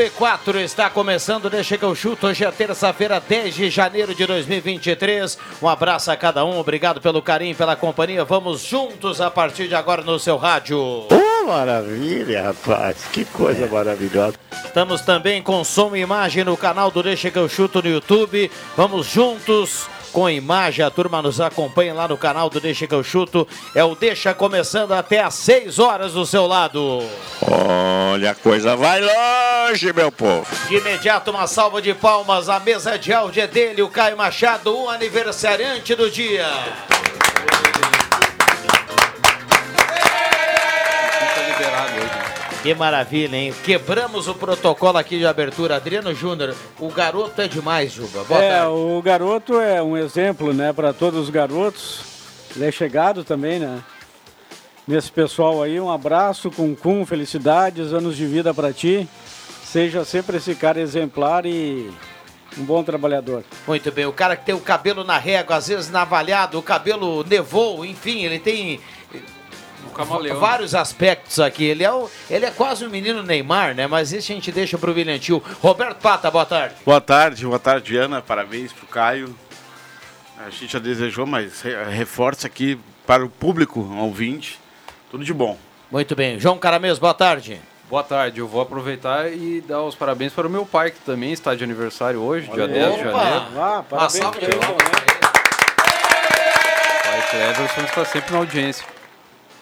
5 e 4 está começando, deixa que eu chuto. Hoje é terça-feira, 10 de janeiro de 2023. Um abraço a cada um, obrigado pelo carinho, pela companhia. Vamos juntos a partir de agora no seu rádio. Oh, maravilha, rapaz, que coisa maravilhosa. Estamos também com som e imagem no canal do Deixa que eu chuto no YouTube. Vamos juntos com imagem. A turma nos acompanha lá no canal do Deixa que eu chuto. É o Deixa começando até às 6 horas do seu lado. Olha, a coisa vai longe, meu povo. De imediato, uma salva de palmas. A mesa de áudio é dele, o Caio Machado, o aniversariante do dia. Que maravilha, hein? Quebramos o protocolo aqui de abertura. Adriano Júnior, o garoto é demais, Juba. Boa é, tarde. o garoto é um exemplo, né, para todos os garotos. Ele é chegado também, né? Nesse pessoal aí, um abraço, com cum, felicidades, anos de vida para ti. Seja sempre esse cara exemplar e um bom trabalhador. Muito bem, o cara que tem o cabelo na régua, às vezes navalhado, o cabelo nevou, enfim, ele tem camaleão. vários aspectos aqui. Ele é, o, ele é quase um menino Neymar, né? Mas isso a gente deixa pro Brilhantil. Roberto Pata, boa tarde. Boa tarde, boa tarde, Ana. Parabéns pro Caio. A gente já desejou, mas re- reforça aqui para o público ouvinte. Tudo de bom. Muito bem. João Caramês, boa tarde. Boa tarde, eu vou aproveitar e dar os parabéns para o meu pai, que também está de aniversário hoje, dia 10 de janeiro. Ah, parabéns. salva de palmas. né? O pai Cleverson está sempre na audiência.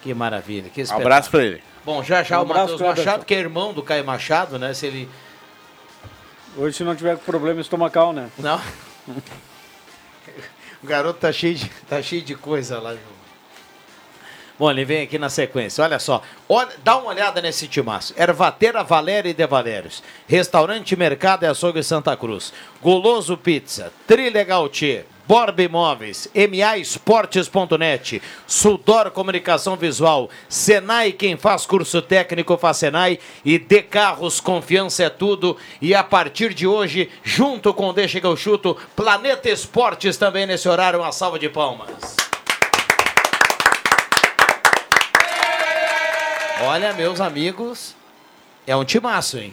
Que maravilha, que Um abraço para ele. Bom, já já Um o Matheus. Machado, que é irmão do Caio Machado, né? Se ele. Hoje, se não tiver problema estomacal, né? Não. o garoto tá cheio de, tá cheio de coisa lá, João. Bom, ele vem aqui na sequência. Olha só. Olha, dá uma olhada nesse timaço. Ervatera Valéria e De Valérios. Restaurante Mercado e Açougue Santa Cruz. Goloso Pizza. Trilegal T. Borba Imóveis. MA Esportes.net. Sudor Comunicação Visual. Senai, quem faz curso técnico faz Senai. E De Carros, confiança é tudo. E a partir de hoje, junto com Deixa que eu chuto, Planeta Esportes também nesse horário. Uma salva de palmas. Olha, meus amigos, é um timaço, hein?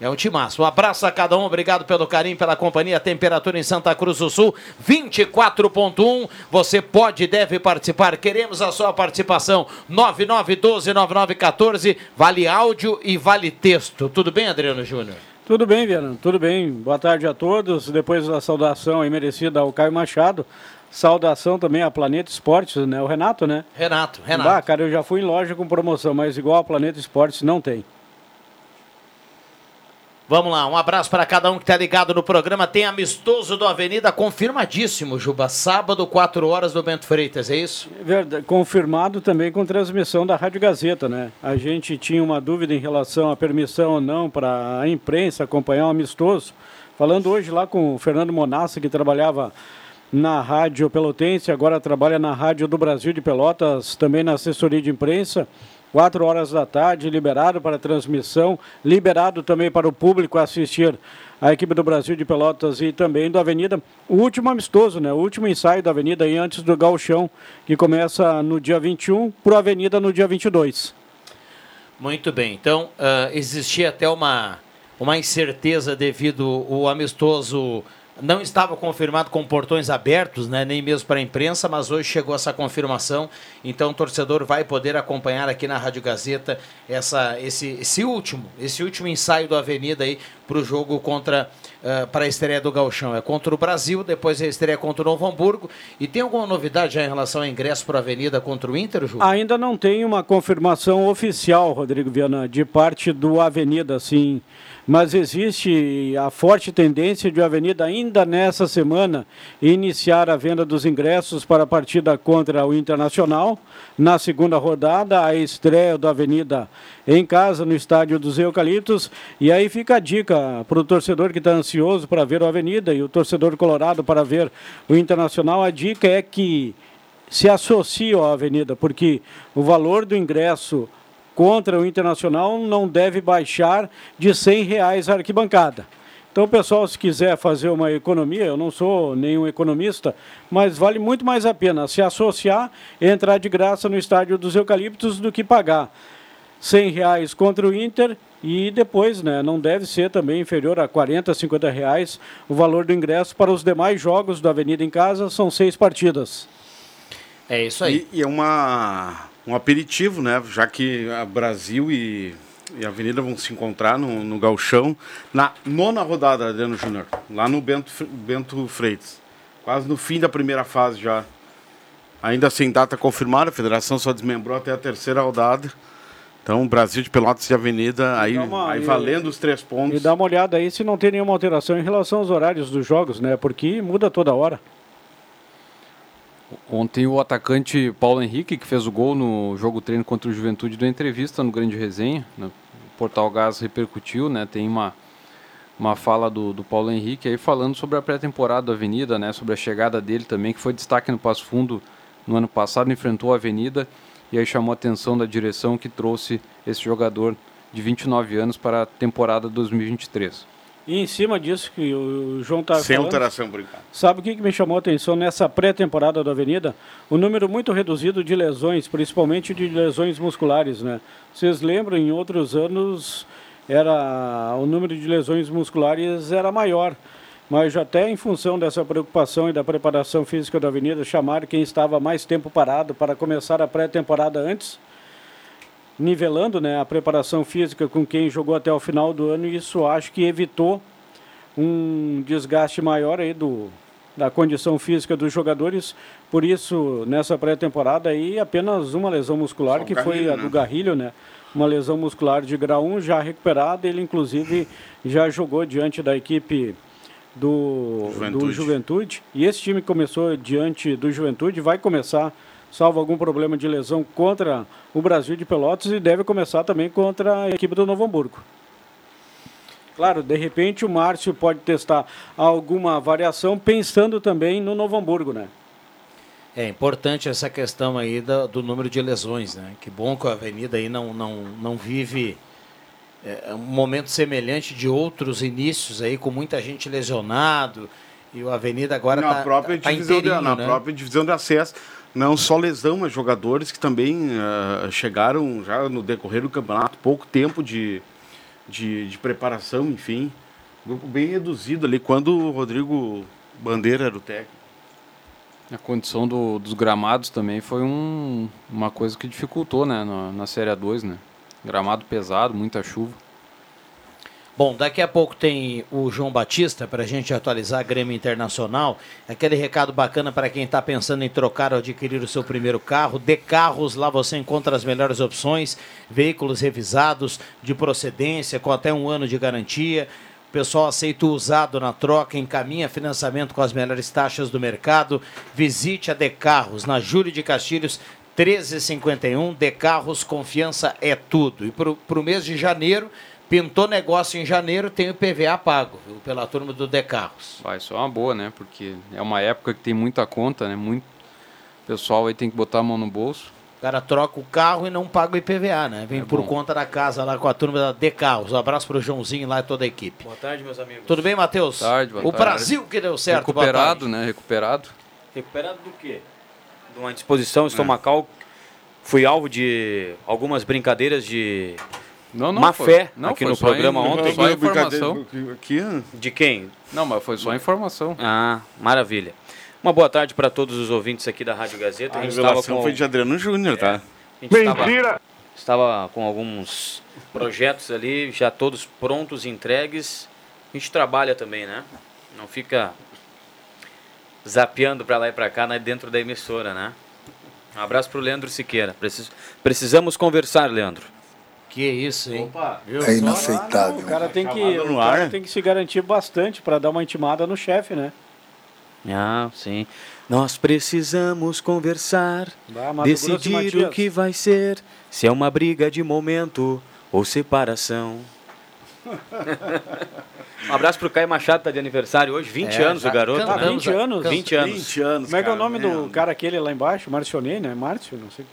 É um timaço. Um abraço a cada um, obrigado pelo carinho, pela companhia. Temperatura em Santa Cruz do Sul, 24.1. Você pode e deve participar. Queremos a sua participação. 9912-9914. Vale áudio e vale texto. Tudo bem, Adriano Júnior? Tudo bem, Viana? Tudo bem. Boa tarde a todos. Depois da saudação aí merecida ao Caio Machado, saudação também a Planeta Esportes, né? O Renato, né? Renato, Renato. cara, eu já fui em loja com promoção, mas igual a Planeta Esportes não tem. Vamos lá, um abraço para cada um que está ligado no programa. Tem amistoso do Avenida, confirmadíssimo, Juba. Sábado, 4 horas do Bento Freitas, é isso? Verdade, confirmado também com transmissão da Rádio Gazeta, né? A gente tinha uma dúvida em relação à permissão ou não para a imprensa acompanhar o amistoso. Falando hoje lá com o Fernando Monassa, que trabalhava na Rádio Pelotense, agora trabalha na Rádio do Brasil de Pelotas, também na assessoria de imprensa. Quatro horas da tarde, liberado para transmissão, liberado também para o público assistir a equipe do Brasil de Pelotas e também do Avenida. O último amistoso, né? O último ensaio da Avenida aí antes do Galchão, que começa no dia 21, para a Avenida no dia 22. Muito bem. Então, ah, existia até uma, uma incerteza devido o amistoso não estava confirmado com portões abertos, né, nem mesmo para a imprensa, mas hoje chegou essa confirmação. Então, o torcedor vai poder acompanhar aqui na Rádio Gazeta essa, esse, esse último, esse último ensaio do Avenida aí para o jogo contra uh, para a estreia do Galchão. É contra o Brasil, depois a estreia contra o Novo Hamburgo. E tem alguma novidade já em relação ao ingresso para a Avenida contra o Inter, Ju? Ainda não tem uma confirmação oficial, Rodrigo Viana, de parte do Avenida, sim mas existe a forte tendência de a Avenida ainda nessa semana iniciar a venda dos ingressos para a partida contra o Internacional. Na segunda rodada, a estreia da Avenida em casa, no estádio dos Eucaliptos. E aí fica a dica para o torcedor que está ansioso para ver o Avenida e o torcedor colorado para ver o Internacional. A dica é que se associe à Avenida, porque o valor do ingresso contra o Internacional não deve baixar de 100 reais a arquibancada. Então, pessoal, se quiser fazer uma economia, eu não sou nenhum economista, mas vale muito mais a pena se associar, entrar de graça no estádio dos Eucaliptos do que pagar 100 reais contra o Inter e depois, né, não deve ser também inferior a 40, 50 reais o valor do ingresso para os demais jogos da Avenida em Casa, são seis partidas. É isso aí. E, e é uma um aperitivo, né? Já que a Brasil e, e a Avenida vão se encontrar no, no Galchão na nona rodada, Adriano Júnior, lá no Bento, Bento Freitas. Quase no fim da primeira fase já. Ainda sem data confirmada, a federação só desmembrou até a terceira rodada. Então, Brasil de Pelotas e Avenida, aí, uma, aí valendo os três pontos. E dá uma olhada aí se não tem nenhuma alteração em relação aos horários dos jogos, né? Porque muda toda hora. Ontem o atacante Paulo Henrique, que fez o gol no jogo treino contra o Juventude, deu entrevista no Grande Resenha. Né? O Portal Gás repercutiu, né? Tem uma, uma fala do, do Paulo Henrique aí falando sobre a pré-temporada da Avenida, né? Sobre a chegada dele também, que foi destaque no Passo Fundo no ano passado, enfrentou a Avenida e aí chamou a atenção da direção que trouxe esse jogador de 29 anos para a temporada 2023. E em cima disso que o João está Sem falando, alteração, brincando. Sabe o que, que me chamou a atenção nessa pré-temporada da Avenida? O número muito reduzido de lesões, principalmente de lesões musculares, né? Vocês lembram, em outros anos, era o número de lesões musculares era maior. Mas até em função dessa preocupação e da preparação física da Avenida, chamar quem estava mais tempo parado para começar a pré-temporada antes, nivelando né, a preparação física com quem jogou até o final do ano e isso acho que evitou um desgaste maior aí do, da condição física dos jogadores. Por isso, nessa pré-temporada aí, apenas uma lesão muscular, que foi a né? do Garrilho, né? Uma lesão muscular de grau 1 já recuperada. Ele, inclusive, já jogou diante da equipe do Juventude. do Juventude. E esse time começou diante do Juventude, vai começar salvo algum problema de lesão contra o Brasil de Pelotas e deve começar também contra a equipe do Novo Hamburgo. Claro, de repente o Márcio pode testar alguma variação pensando também no Novo Hamburgo, né? É importante essa questão aí do, do número de lesões, né? Que bom que a Avenida aí não, não, não vive é, um momento semelhante de outros inícios aí, com muita gente lesionado. E o Avenida agora está tá, tá inteirinho, Na né? própria divisão de acesso não só lesão, mas jogadores que também uh, chegaram já no decorrer do campeonato, pouco tempo de, de, de, preparação, enfim. Grupo bem reduzido ali, quando o Rodrigo Bandeira era o técnico. A condição do, dos gramados também foi um, uma coisa que dificultou né, na, na Série 2, né? Gramado pesado, muita chuva. Bom, daqui a pouco tem o João Batista para a gente atualizar a Grêmio Internacional. Aquele recado bacana para quem está pensando em trocar ou adquirir o seu primeiro carro. De carros, lá você encontra as melhores opções, veículos revisados, de procedência, com até um ano de garantia. O pessoal aceita o usado na troca, encaminha financiamento com as melhores taxas do mercado. Visite a De Carros na Júlio de Castilhos 1351. De Carros, confiança é tudo. E para o mês de janeiro Pintou negócio em janeiro, tem o PVA pago, viu, pela turma do Decarros. Vai, isso é uma boa, né? Porque é uma época que tem muita conta, né? Muito pessoal aí tem que botar a mão no bolso. O cara troca o carro e não paga o IPVA, né? Vem é por bom. conta da casa lá com a turma da Decarros. Um abraço pro Joãozinho lá e toda a equipe. Boa tarde, meus amigos. Tudo bem, Matheus? Boa tarde, boa o tarde. Brasil que deu certo, Recuperado, né? Recuperado. Recuperado do quê? Uma disposição estomacal. É. Fui alvo de algumas brincadeiras de não, não, má foi, fé não, aqui no programa em, ontem. Só informação. Aqui, de quem? Não, mas foi só informação. Ah, maravilha. Uma boa tarde para todos os ouvintes aqui da Rádio Gazeta. A, a revelação com... foi de Adriano Júnior, tá? É, Mentira! Estava, estava com alguns projetos ali, já todos prontos, entregues. A gente trabalha também, né? Não fica zapeando para lá e para cá né, dentro da emissora, né? Um abraço pro Leandro Siqueira. Precis, precisamos conversar, Leandro. Que isso, hein? Opa, é inaceitável. O cara tem que, o cara tem que se garantir bastante para dar uma intimada no chefe, né? Ah, sim. Nós precisamos conversar, decidir o que vai ser, se é uma briga de momento ou separação. um abraço pro Caio Machado, tá de aniversário hoje, 20 é, anos o garoto. Ah, 20 né? anos? 20 anos. 20 anos. Como é que é o nome do cara aquele lá embaixo? Marcionei, né? Márcio, não sei.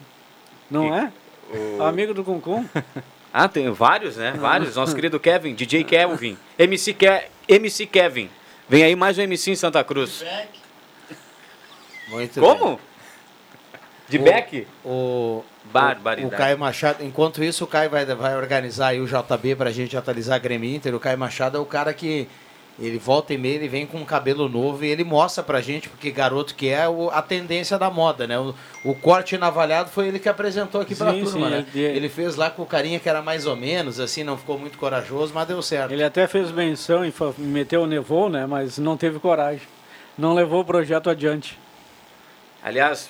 Não é? O... Amigo do Cuncum? ah, tem vários, né? Vários. Nosso querido Kevin, DJ Kevin, MC, Ke MC Kevin. Vem aí mais um MC em Santa Cruz. Muito Como? Bem. De back? O, Barbaridade. O, Caio Machado, enquanto isso, o Caio vai, vai organizar aí o JB pra gente atualizar a Grêmio Inter. O Caio Machado é o cara que ele volta e meia, ele vem com um cabelo novo e ele mostra pra gente, porque garoto que é, o, a tendência da moda, né? O, o corte navalhado foi ele que apresentou aqui pra sim, turma, sim, né? Ele, ele, fez lá com o carinha que era mais ou menos, assim, não ficou muito corajoso, mas deu certo. Ele até fez menção e meteu o nevou, né? Mas não teve coragem. Não levou o projeto adiante. Aliás,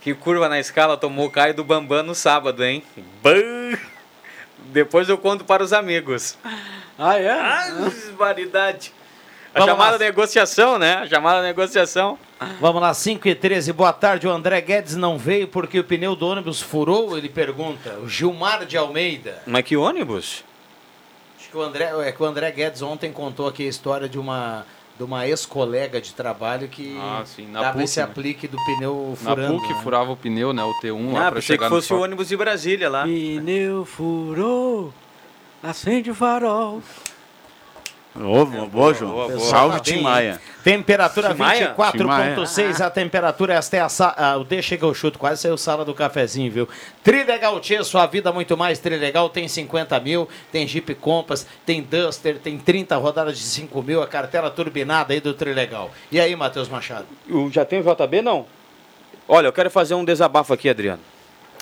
que curva na escala tomou o Caio do Bambam no sábado, hein? Bam! Depois eu conto para os amigos. Ah, é? Ah, variedade. A Vamos chamada lá. negociação, né? A chamada negociação. Vamos lá, 5 e 13. Boa tarde. O André Guedes não veio porque o pneu do ônibus furou? Ele pergunta. O Gilmar de Almeida. Mas que ônibus? Acho que o André, é que o André Guedes ontem contou aqui a história de uma de uma ex-colega de trabalho que ah, sim, na dava PUC, esse né? aplique do pneu furando. Na PUC né? furava o pneu, né? O T1 ah, lá pra chegar que fosse o ônibus de Brasília lá. Pneu furou, acende o farol. Ovo, boa, João. Boa, boa. Salve, Tim Maia. Temperatura 24,6 a temperatura. Esta é a, a, o D chega o chute, quase saiu sala do cafezinho, viu? Trilegal Tia, sua vida muito mais. Trilegal tem 50 mil, tem Jeep Compass, tem Duster, tem 30 rodadas de 5 mil, a cartela turbinada aí do Trilegal. E aí, Matheus Machado? Já tem o JB, não? Olha, eu quero fazer um desabafo aqui, Adriano.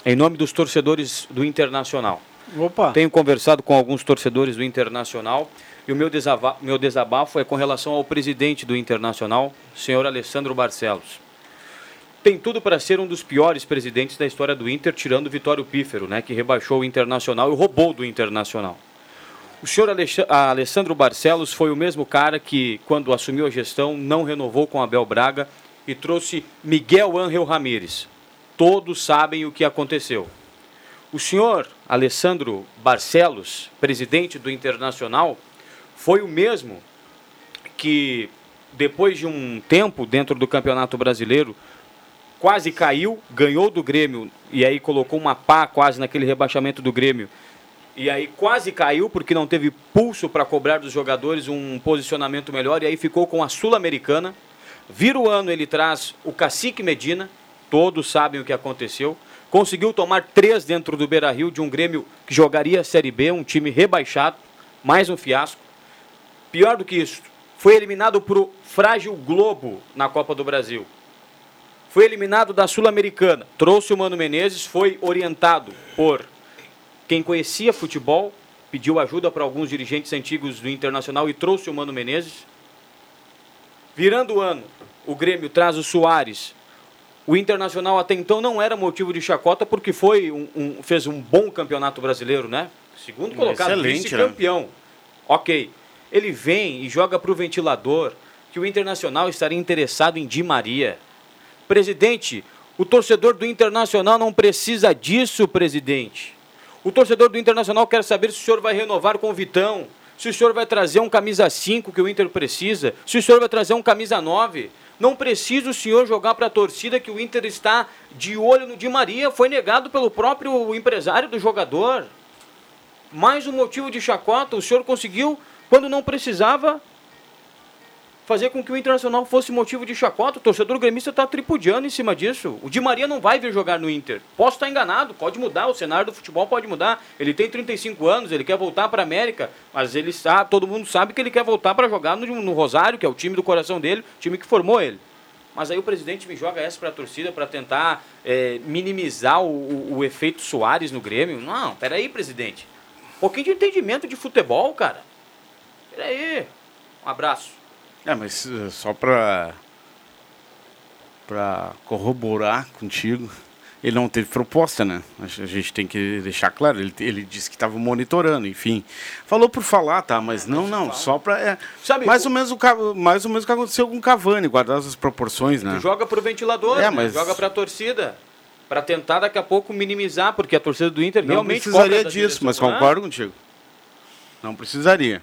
Em nome dos torcedores do Internacional. Opa! Tenho conversado com alguns torcedores do Internacional e o meu desabafo, meu desabafo é com relação ao presidente do Internacional, senhor Alessandro Barcelos. Tem tudo para ser um dos piores presidentes da história do Inter, tirando o Vitório Pífero, né, que rebaixou o Internacional e roubou do Internacional. O senhor Alessandro Barcelos foi o mesmo cara que, quando assumiu a gestão, não renovou com Abel Braga e trouxe Miguel Ángel Ramírez. Todos sabem o que aconteceu. O senhor Alessandro Barcelos, presidente do Internacional, foi o mesmo que, depois de um tempo dentro do Campeonato Brasileiro, quase caiu, ganhou do Grêmio e aí colocou uma pá quase naquele rebaixamento do Grêmio. E aí quase caiu porque não teve pulso para cobrar dos jogadores um posicionamento melhor e aí ficou com a Sul-Americana. Vira o ano, ele traz o Cacique Medina, todos sabem o que aconteceu. Conseguiu tomar três dentro do Beira Rio de um Grêmio que jogaria Série B, um time rebaixado, mais um fiasco. Pior do que isso, foi eliminado para o frágil Globo na Copa do Brasil. Foi eliminado da Sul-Americana. Trouxe o Mano Menezes, foi orientado por quem conhecia futebol, pediu ajuda para alguns dirigentes antigos do Internacional e trouxe o Mano Menezes. Virando o ano, o Grêmio traz o Soares. O Internacional até então não era motivo de chacota porque foi um, um fez um bom campeonato brasileiro, né? Segundo colocado, né? vice-campeão. Né? Ok ele vem e joga para o ventilador que o Internacional estaria interessado em Di Maria. Presidente, o torcedor do Internacional não precisa disso, presidente. O torcedor do Internacional quer saber se o senhor vai renovar com o Vitão, se o senhor vai trazer um camisa 5 que o Inter precisa, se o senhor vai trazer um camisa 9. Não precisa o senhor jogar para a torcida que o Inter está de olho no Di Maria, foi negado pelo próprio empresário do jogador. Mais um motivo de chacota, o senhor conseguiu quando não precisava fazer com que o Internacional fosse motivo de chacota. O torcedor gremista está tripudiando em cima disso. O Di Maria não vai vir jogar no Inter. Posso estar enganado, pode mudar, o cenário do futebol pode mudar. Ele tem 35 anos, ele quer voltar para a América, mas ele sabe, todo mundo sabe que ele quer voltar para jogar no, no, Rosário, que é o time do coração dele, o time que formou ele. Mas aí o presidente me joga essa para a torcida para tentar é, minimizar o, o, o efeito Soares no Grêmio. Não, peraí, presidente. Um pouquinho de entendimento de futebol, cara. Peraí. Um abraço. É, mas eh, só para para corroborar contigo, ele não teve proposta, né? A gente tem que deixar claro. Ele, ele disse que estava monitorando, enfim. Falou por falar, tá? Mas não, não, só para é, Sabe, mais o- ou menos o mais ou menos o que aconteceu com o Cavani, guardar as proporções, né? Tu joga pro ventilador, É, né? mas- joga pra torcida. Pra tentar daqui a pouco minimizar, porque a torcida do Inter Não realmente precisaria disso, mas né? concordo contigo. Não precisaria.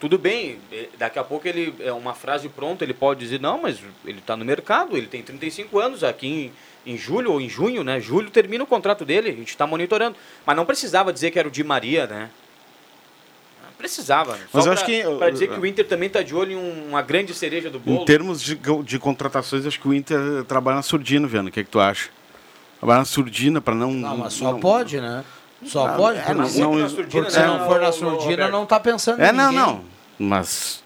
Tudo bem, eh, daqui a pouco ele é uma frase pronta, ele pode dizer, não, mas ele está no mercado, ele tem 35 anos aqui em, em julho ou em junho, né? Julho termina o contrato dele, a gente está monitorando. Mas não precisava dizer que era o Di Maria, né? Não precisava. Só Mas eu pra- acho que- Pra dizer que o Inter também está de olho em um- uma grande cereja do bolo. Em termos de, de contratações, acho que o Inter trabalha na surdina, vendo. O que, é que tu acha? Trabalha na surdina para não. Não, mas só não- pode, né? Só Ah, pode, é, porque, não- se- não- porque né, se não for na surdina, não tá pensando É, em não, ninguém. não. Mas.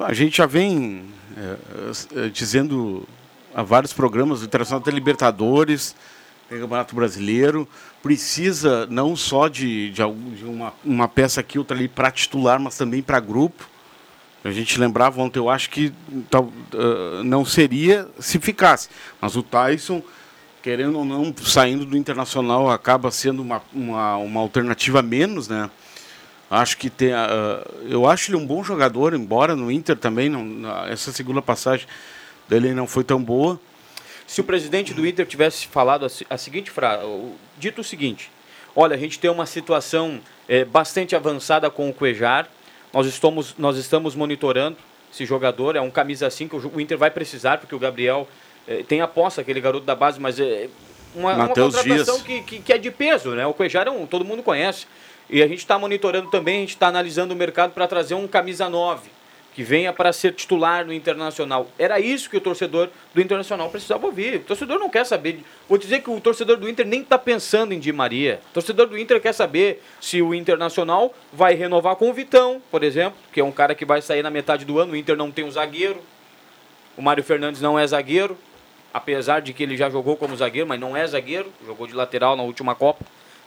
A gente já vem é, é, dizendo há vários programas, o Internacional tem Libertadores, tem Campeonato Brasileiro, precisa não só de, de, algum- de uma, uma peça aqui, outra ali para titular, mas também para grupo. A gente lembrava ontem, eu acho que tal, ah, não seria se ficasse. Mas o Tyson, querendo ou não, saindo do Internacional, acaba sendo uma, uma, uma alternativa menos, né? Acho que tem. ah, eu acho ele um bom jogador, embora no Inter também, não, essa segunda passagem dele não foi tão boa. Se o presidente do Inter tivesse falado a, a seguinte frase, dito o seguinte: olha, a gente tem uma situação eh, bastante avançada com o Cuejar, nós estamos, nós estamos monitorando esse jogador, é um camisa 5, o jo- o Inter vai precisar, porque o Gabriel eh, tem aposta, aquele garoto da base, mas é uma, uma contratação que, que, que é de peso, né? O Cuejar é um, todo mundo conhece. E a gente está monitorando também, a gente está analisando o mercado para trazer um camisa 9 que venha para ser titular no Internacional. Era isso que o torcedor do Internacional precisava ouvir. O torcedor não quer saber. Vou dizer que o torcedor do Inter nem está pensando em Di Maria. O torcedor do Inter quer saber se o Internacional vai renovar com o Vitão, por exemplo, que é um cara que vai sair na metade do ano. O Inter não tem um zagueiro. O Mário Fernandes não é zagueiro, apesar de que ele já jogou como zagueiro, mas não é zagueiro. Jogou de lateral na última Copa.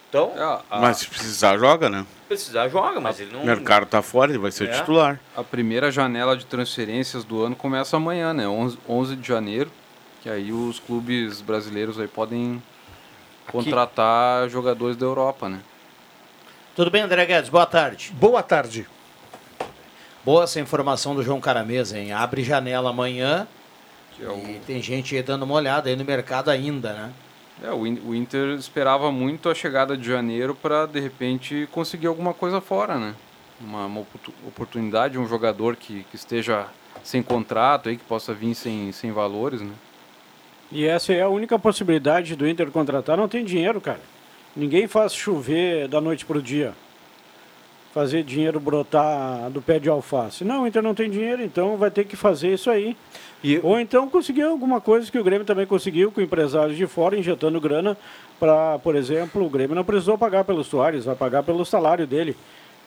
Então, É, a, Mas se precisar, joga, né? precisar joga, mas ele não. O mercado está fora, ele vai ser É. titular. a primeira janela de transferências do ano começa amanhã, né? 11, 11 de janeiro. Que aí os clubes brasileiros aí podem contratar jogadores da Europa, né? Tudo bem, André Guedes? Boa tarde. Boa tarde. Boa essa informação do João Caramesa, hein? Abre janela amanhã é o- e tem gente aí dando uma olhada aí no mercado ainda, né? É, o, In- o Inter esperava muito a chegada de janeiro para de repente conseguir alguma coisa fora, né? Uma, uma oportu- oportunidade, um jogador que, que esteja sem contrato aí, que possa vir sem, sem valores, né? E essa é a única possibilidade do Inter contratar. Não tem dinheiro, cara. Ninguém faz chover da noite pro dia. Fazer dinheiro brotar do pé de alface. Não, o Inter não tem dinheiro, então vai ter que fazer isso aí. E- Ou então conseguir alguma coisa que o Grêmio também conseguiu com empresários de fora injetando grana para, por exemplo, o Grêmio não precisou pagar pelo Soares, vai pagar pelo salário dele.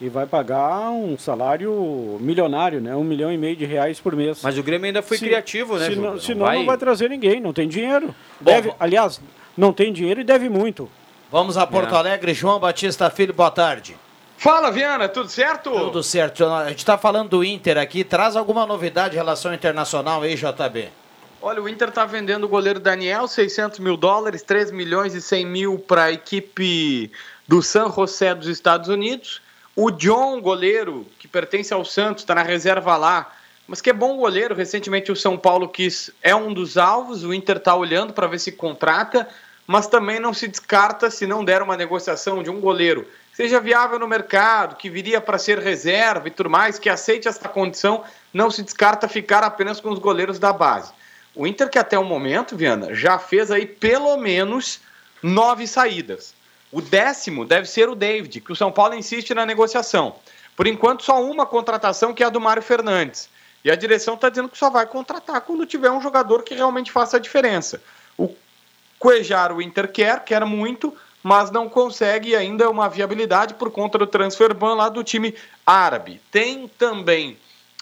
E vai pagar um salário milionário, né? Um milhão e meio de reais por mês. Mas o Grêmio ainda foi Se- criativo, né? Se Juba? não, senão não vai trazer ninguém, não tem dinheiro. Bom, Deve, aliás, não tem dinheiro e deve muito. Vamos a Porto É. Alegre, João Batista Filho, boa tarde. Fala, Viana, tudo certo? Tudo certo. A gente está falando do Inter aqui. Traz alguma novidade em relação ao internacional aí, JB? Olha, o Inter tá vendendo o goleiro Daniel, 600 mil dólares, 3 milhões e 100 mil para a equipe do San José dos Estados Unidos. O John, goleiro, que pertence ao Santos, está na reserva lá, mas que é bom goleiro. Recentemente o São Paulo quis, é um dos alvos, o Inter está olhando para ver se contrata, mas também não se descarta se não der uma negociação de um goleiro seja viável no mercado, que viria para ser reserva e tudo mais, que aceite essa condição, não se descarta ficar apenas com os goleiros da base. O Inter que até o momento, Viana, já fez aí pelo menos nove saídas. O décimo deve ser o David, que o São Paulo insiste na negociação. Por enquanto, só uma contratação, que é a do Mário Fernandes. E a direção está dizendo que só vai contratar quando tiver um jogador que realmente faça a diferença. O Cuejar o Inter quer, quer muito, mas não consegue ainda uma viabilidade por conta do transfer ban lá do time árabe. Tem também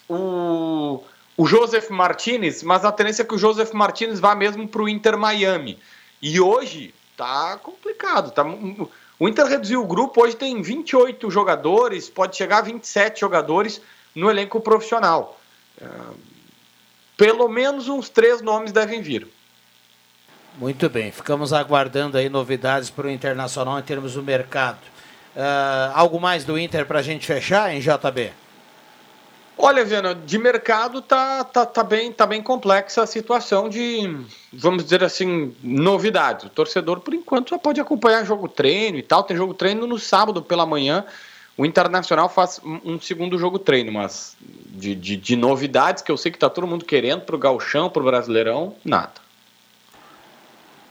o, o Joseph Martinez, mas a tendência é que o Joseph Martinez vá mesmo para o Inter Miami. E hoje tá complicado. Tá, O Inter reduziu o grupo, hoje tem 28 jogadores, pode chegar a 27 jogadores no elenco profissional. Pelo menos uns três nomes devem vir. Muito bem, ficamos aguardando aí novidades para o Internacional em termos do mercado. Uh, algo mais do Inter para a gente fechar em JB? Olha, Viana, de mercado tá, tá, tá, bem, tá bem complexa a situação de, vamos dizer assim, novidades. O torcedor, por enquanto, só pode acompanhar jogo treino e tal. Tem jogo treino no sábado pela manhã. O Internacional faz um segundo jogo treino, mas de, de, de novidades que eu sei que tá todo mundo querendo pro Galchão, pro Brasileirão, nada.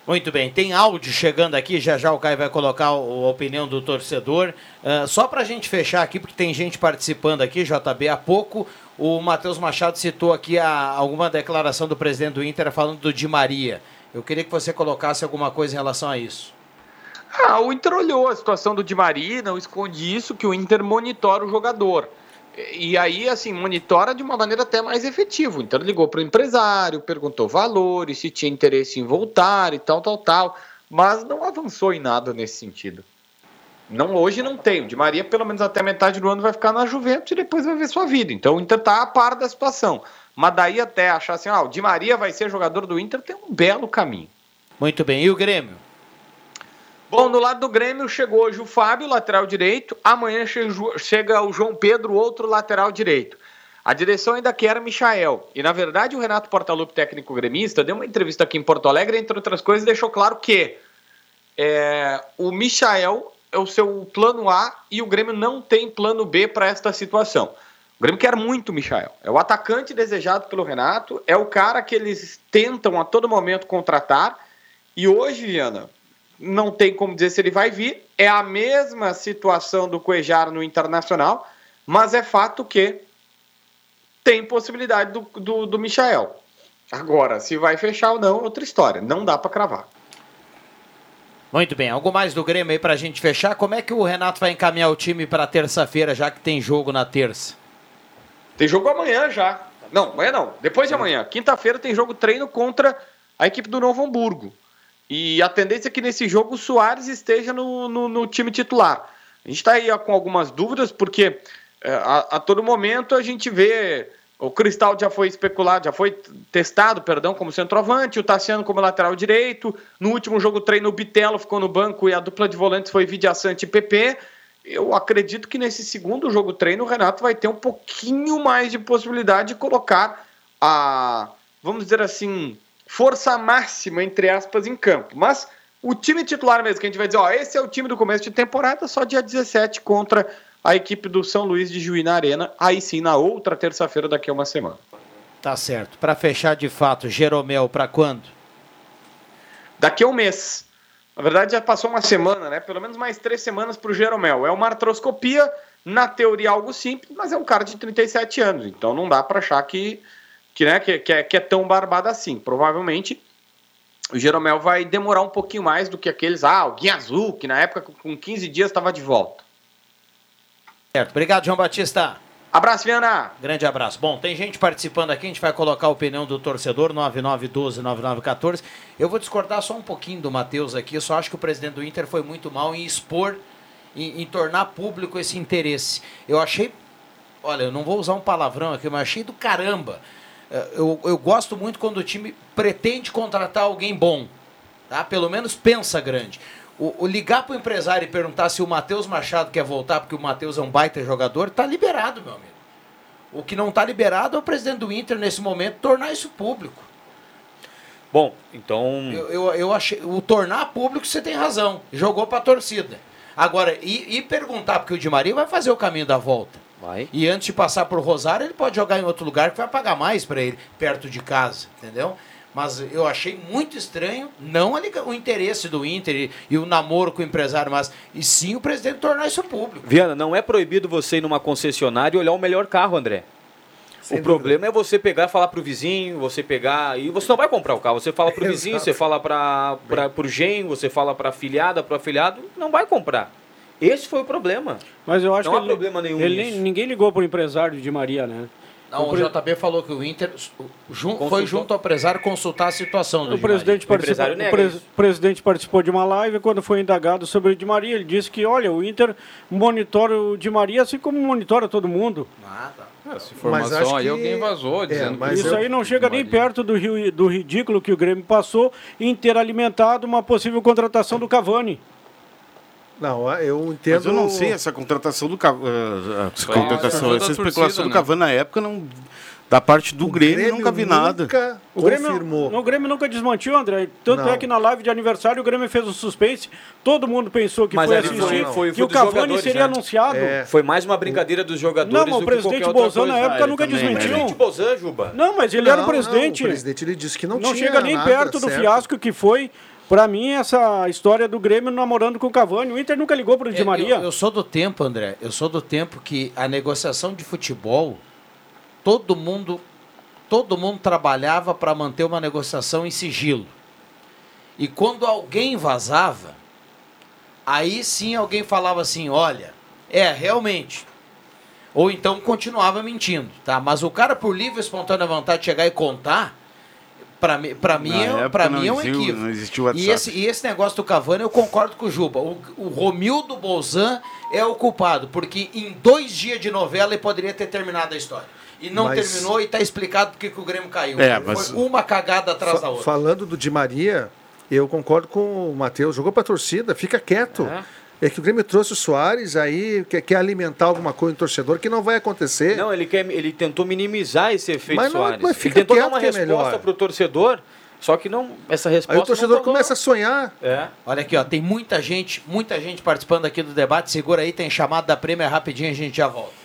Muito bem, tem áudio chegando aqui, já já o Caio vai colocar a opinião do torcedor. Uh, só para a gente fechar aqui, porque tem gente participando aqui, JB, há pouco o Matheus Machado citou aqui a, alguma declaração do presidente do Inter falando do Di Maria. Eu queria que você colocasse alguma coisa em relação a isso. Ah, o Inter olhou a situação do Di Maria, não esconde isso, que o Inter monitora o jogador. E aí, assim, monitora de uma maneira até mais efetiva. Então, ligou para o empresário, perguntou valores, se tinha interesse em voltar e tal, tal, tal. Mas não avançou em nada nesse sentido. Não, hoje não tem. Di Maria, pelo menos até metade do ano, vai ficar na Juventus e depois vai ver sua vida. Então, o Inter está a par da situação. Mas daí até achar assim, ah, o Di Maria vai ser jogador do Inter, tem um belo caminho. Muito bem. E o Grêmio? Bom, no lado do Grêmio chegou hoje o Fábio, lateral direito. Amanhã chega o João Pedro, outro lateral direito. A direção ainda quer Michael. E na verdade o Renato Portaluppi, técnico gremista, deu uma entrevista aqui em Porto Alegre, entre outras coisas, deixou claro que é, o Michael é o seu plano A e o Grêmio não tem plano B para esta situação. O Grêmio quer muito o Michael. É o atacante desejado pelo Renato, é o cara que eles tentam a todo momento contratar. E hoje, Viana, não tem como dizer se ele vai vir. É a mesma situação do Cuejar no Internacional, mas é fato que tem possibilidade do, do, do Michael. Agora, se vai fechar ou não, outra história. Não dá para cravar. Muito bem, algo mais do Grêmio aí para a gente fechar? Como é que o Renato vai encaminhar o time para terça-feira, já que tem jogo na terça? Tem jogo amanhã já. Não, amanhã não. Depois de amanhã. Quinta-feira tem jogo treino contra a equipe do Novo Hamburgo. E a tendência é que nesse jogo o Soares esteja no, no, no time titular. A gente está aí com algumas dúvidas, porque é, a, a, todo momento a gente vê. O Cristal já foi especulado, já foi testado, perdão, como centroavante, o Tassiano como lateral direito. No último jogo treino, o Bitelo ficou no banco e a dupla de volantes foi Vidia Sante e PP. Eu acredito que nesse segundo jogo treino o Renato vai ter um pouquinho mais de possibilidade de colocar a, vamos dizer assim, força máxima, entre aspas, em campo. Mas o time titular mesmo, que a gente vai dizer, ó, esse é o time do começo de temporada, só dia 17 contra a equipe do São Luís de Juí na Arena, aí sim na outra terça-feira daqui a uma semana. Tá certo. Para fechar de fato, Jeromel, para quando? Daqui a um mês. Na verdade, já passou uma semana, né? Pelo menos mais três semanas para o Jeromel. É uma artroscopia, na teoria algo simples, mas é um cara de 37 anos. Então não dá para achar que que, né, que, que, é, que é tão barbada assim. Provavelmente o Jeromel vai demorar um pouquinho mais do que aqueles, ah, o Guia Azul, que na época com 15 dias estava de volta. Certo. Obrigado, João Batista. Abraço, Viana. Grande abraço. Bom, tem gente participando aqui, a gente vai colocar a opinião do torcedor, 9912-9914. Eu vou discordar só um pouquinho do Matheus aqui, eu só acho que o presidente do Inter foi muito mal em expor, em, em tornar público esse interesse. Eu achei, olha, eu não vou usar um palavrão aqui, mas achei do caramba eu, eu gosto muito quando o time pretende contratar alguém bom. Tá? Pelo menos pensa grande. O, o ligar para o empresário e perguntar se o Matheus Machado quer voltar porque o Matheus é um baita jogador, tá liberado, meu amigo. O que não tá liberado é o presidente do Inter, nesse momento, tornar isso público. Bom, então. Eu, eu, eu achei. O tornar público, você tem razão. Jogou para a torcida. Agora, e, e perguntar, porque o Di Maria vai fazer o caminho da volta. Vai. E antes de passar por Rosário, ele pode jogar em outro lugar que vai pagar mais para ele, perto de casa, entendeu? Mas eu achei muito estranho, não o interesse do Inter e, e, o namoro com o empresário, mas e sim o presidente tornar isso público. Viana, não é proibido você ir numa concessionária e olhar o melhor carro, André. Sem o dúvida. problema é você pegar e falar pro vizinho, você pegar. E você não vai comprar o carro. Você fala pro vizinho, você fala para pro genro, você fala pra afilhada, pro afilhado, não vai comprar. Esse foi o problema. Mas eu acho não que há problema nenhum ele, ninguém ligou pro empresário de Maria, né? Não, o, JB falou que o Inter jun, foi junto ao empresário consultar a situação do o presidente, participou, o, pres, presidente participou de uma live quando foi indagado sobre o Di Maria. Ele disse que, olha, o Inter monitora o Di Maria assim como monitora todo mundo. Ah, tá. Essa informação aí que... alguém vazou é, dizendo é, Isso eu... aí não chega nem perto do, do ridículo que o Grêmio passou em ter alimentado uma possível contratação do Cavani. Não, eu entendo. Mas eu não sei, essa contratação do Cavani. Uh, essa, contratação, essa especulação torcida, do né? Cavani na época não. Da parte do Grêmio, Grêmio, nunca vi nada. Nunca o Grêmio, confirmou. o Grêmio nunca desmantiu, André. Tanto não. é que na live de aniversário o Grêmio fez um suspense. Todo mundo pensou que Mas foi assistir, foi, foi, que o Cavani seria né? anunciado. É. Foi mais uma brincadeira dos jogadores. Não, mas o presidente Bolzano na época nunca também, desmentiu. O presidente Bolzano, Juba. Não, mas ele não, era o presidente. Não, o presidente ele disse que não, não tinha. Não chega nem perto do certo. fiasco que foi para mim, essa história do Grêmio namorando com o Cavani, o Inter nunca ligou para o Di Maria. Eu, eu, sou do tempo, André, eu sou do tempo que a negociação de futebol, todo mundo, todo mundo trabalhava para manter uma negociação em sigilo. E quando alguém vazava, aí sim alguém falava assim, olha, é, realmente. Ou então continuava mentindo, tá? Mas o cara, por livre e espontânea vontade de chegar e contar para mim, para mim, é, pra mim é um equívoco. Não existiu WhatsApp. E esse, e esse negócio do Cavani, eu concordo com o Juba. O, o Romildo Bolzan é o culpado, porque em dois dias de novela ele poderia ter terminado a história. E não mas... terminou e está explicado porque que o Grêmio caiu. É, mas... Foi uma cagada atrás da outra. Falando do Di Maria, eu concordo com o Matheus. Jogou para a torcida, fica quieto. É. É que o Grêmio trouxe o Soares aí, quer, quer alimentar alguma coisa no torcedor que não vai acontecer. Não, ele, quer, ele tentou minimizar esse efeito mas não, Soares. Mas fica ele tentou dar uma é resposta para o torcedor, só que não, essa resposta. Aí o torcedor começa a sonhar. É. Olha aqui, ó, tem muita gente, muita gente participando aqui do debate. Segura aí, tem chamada da Prêmio rapidinho, a gente já volta.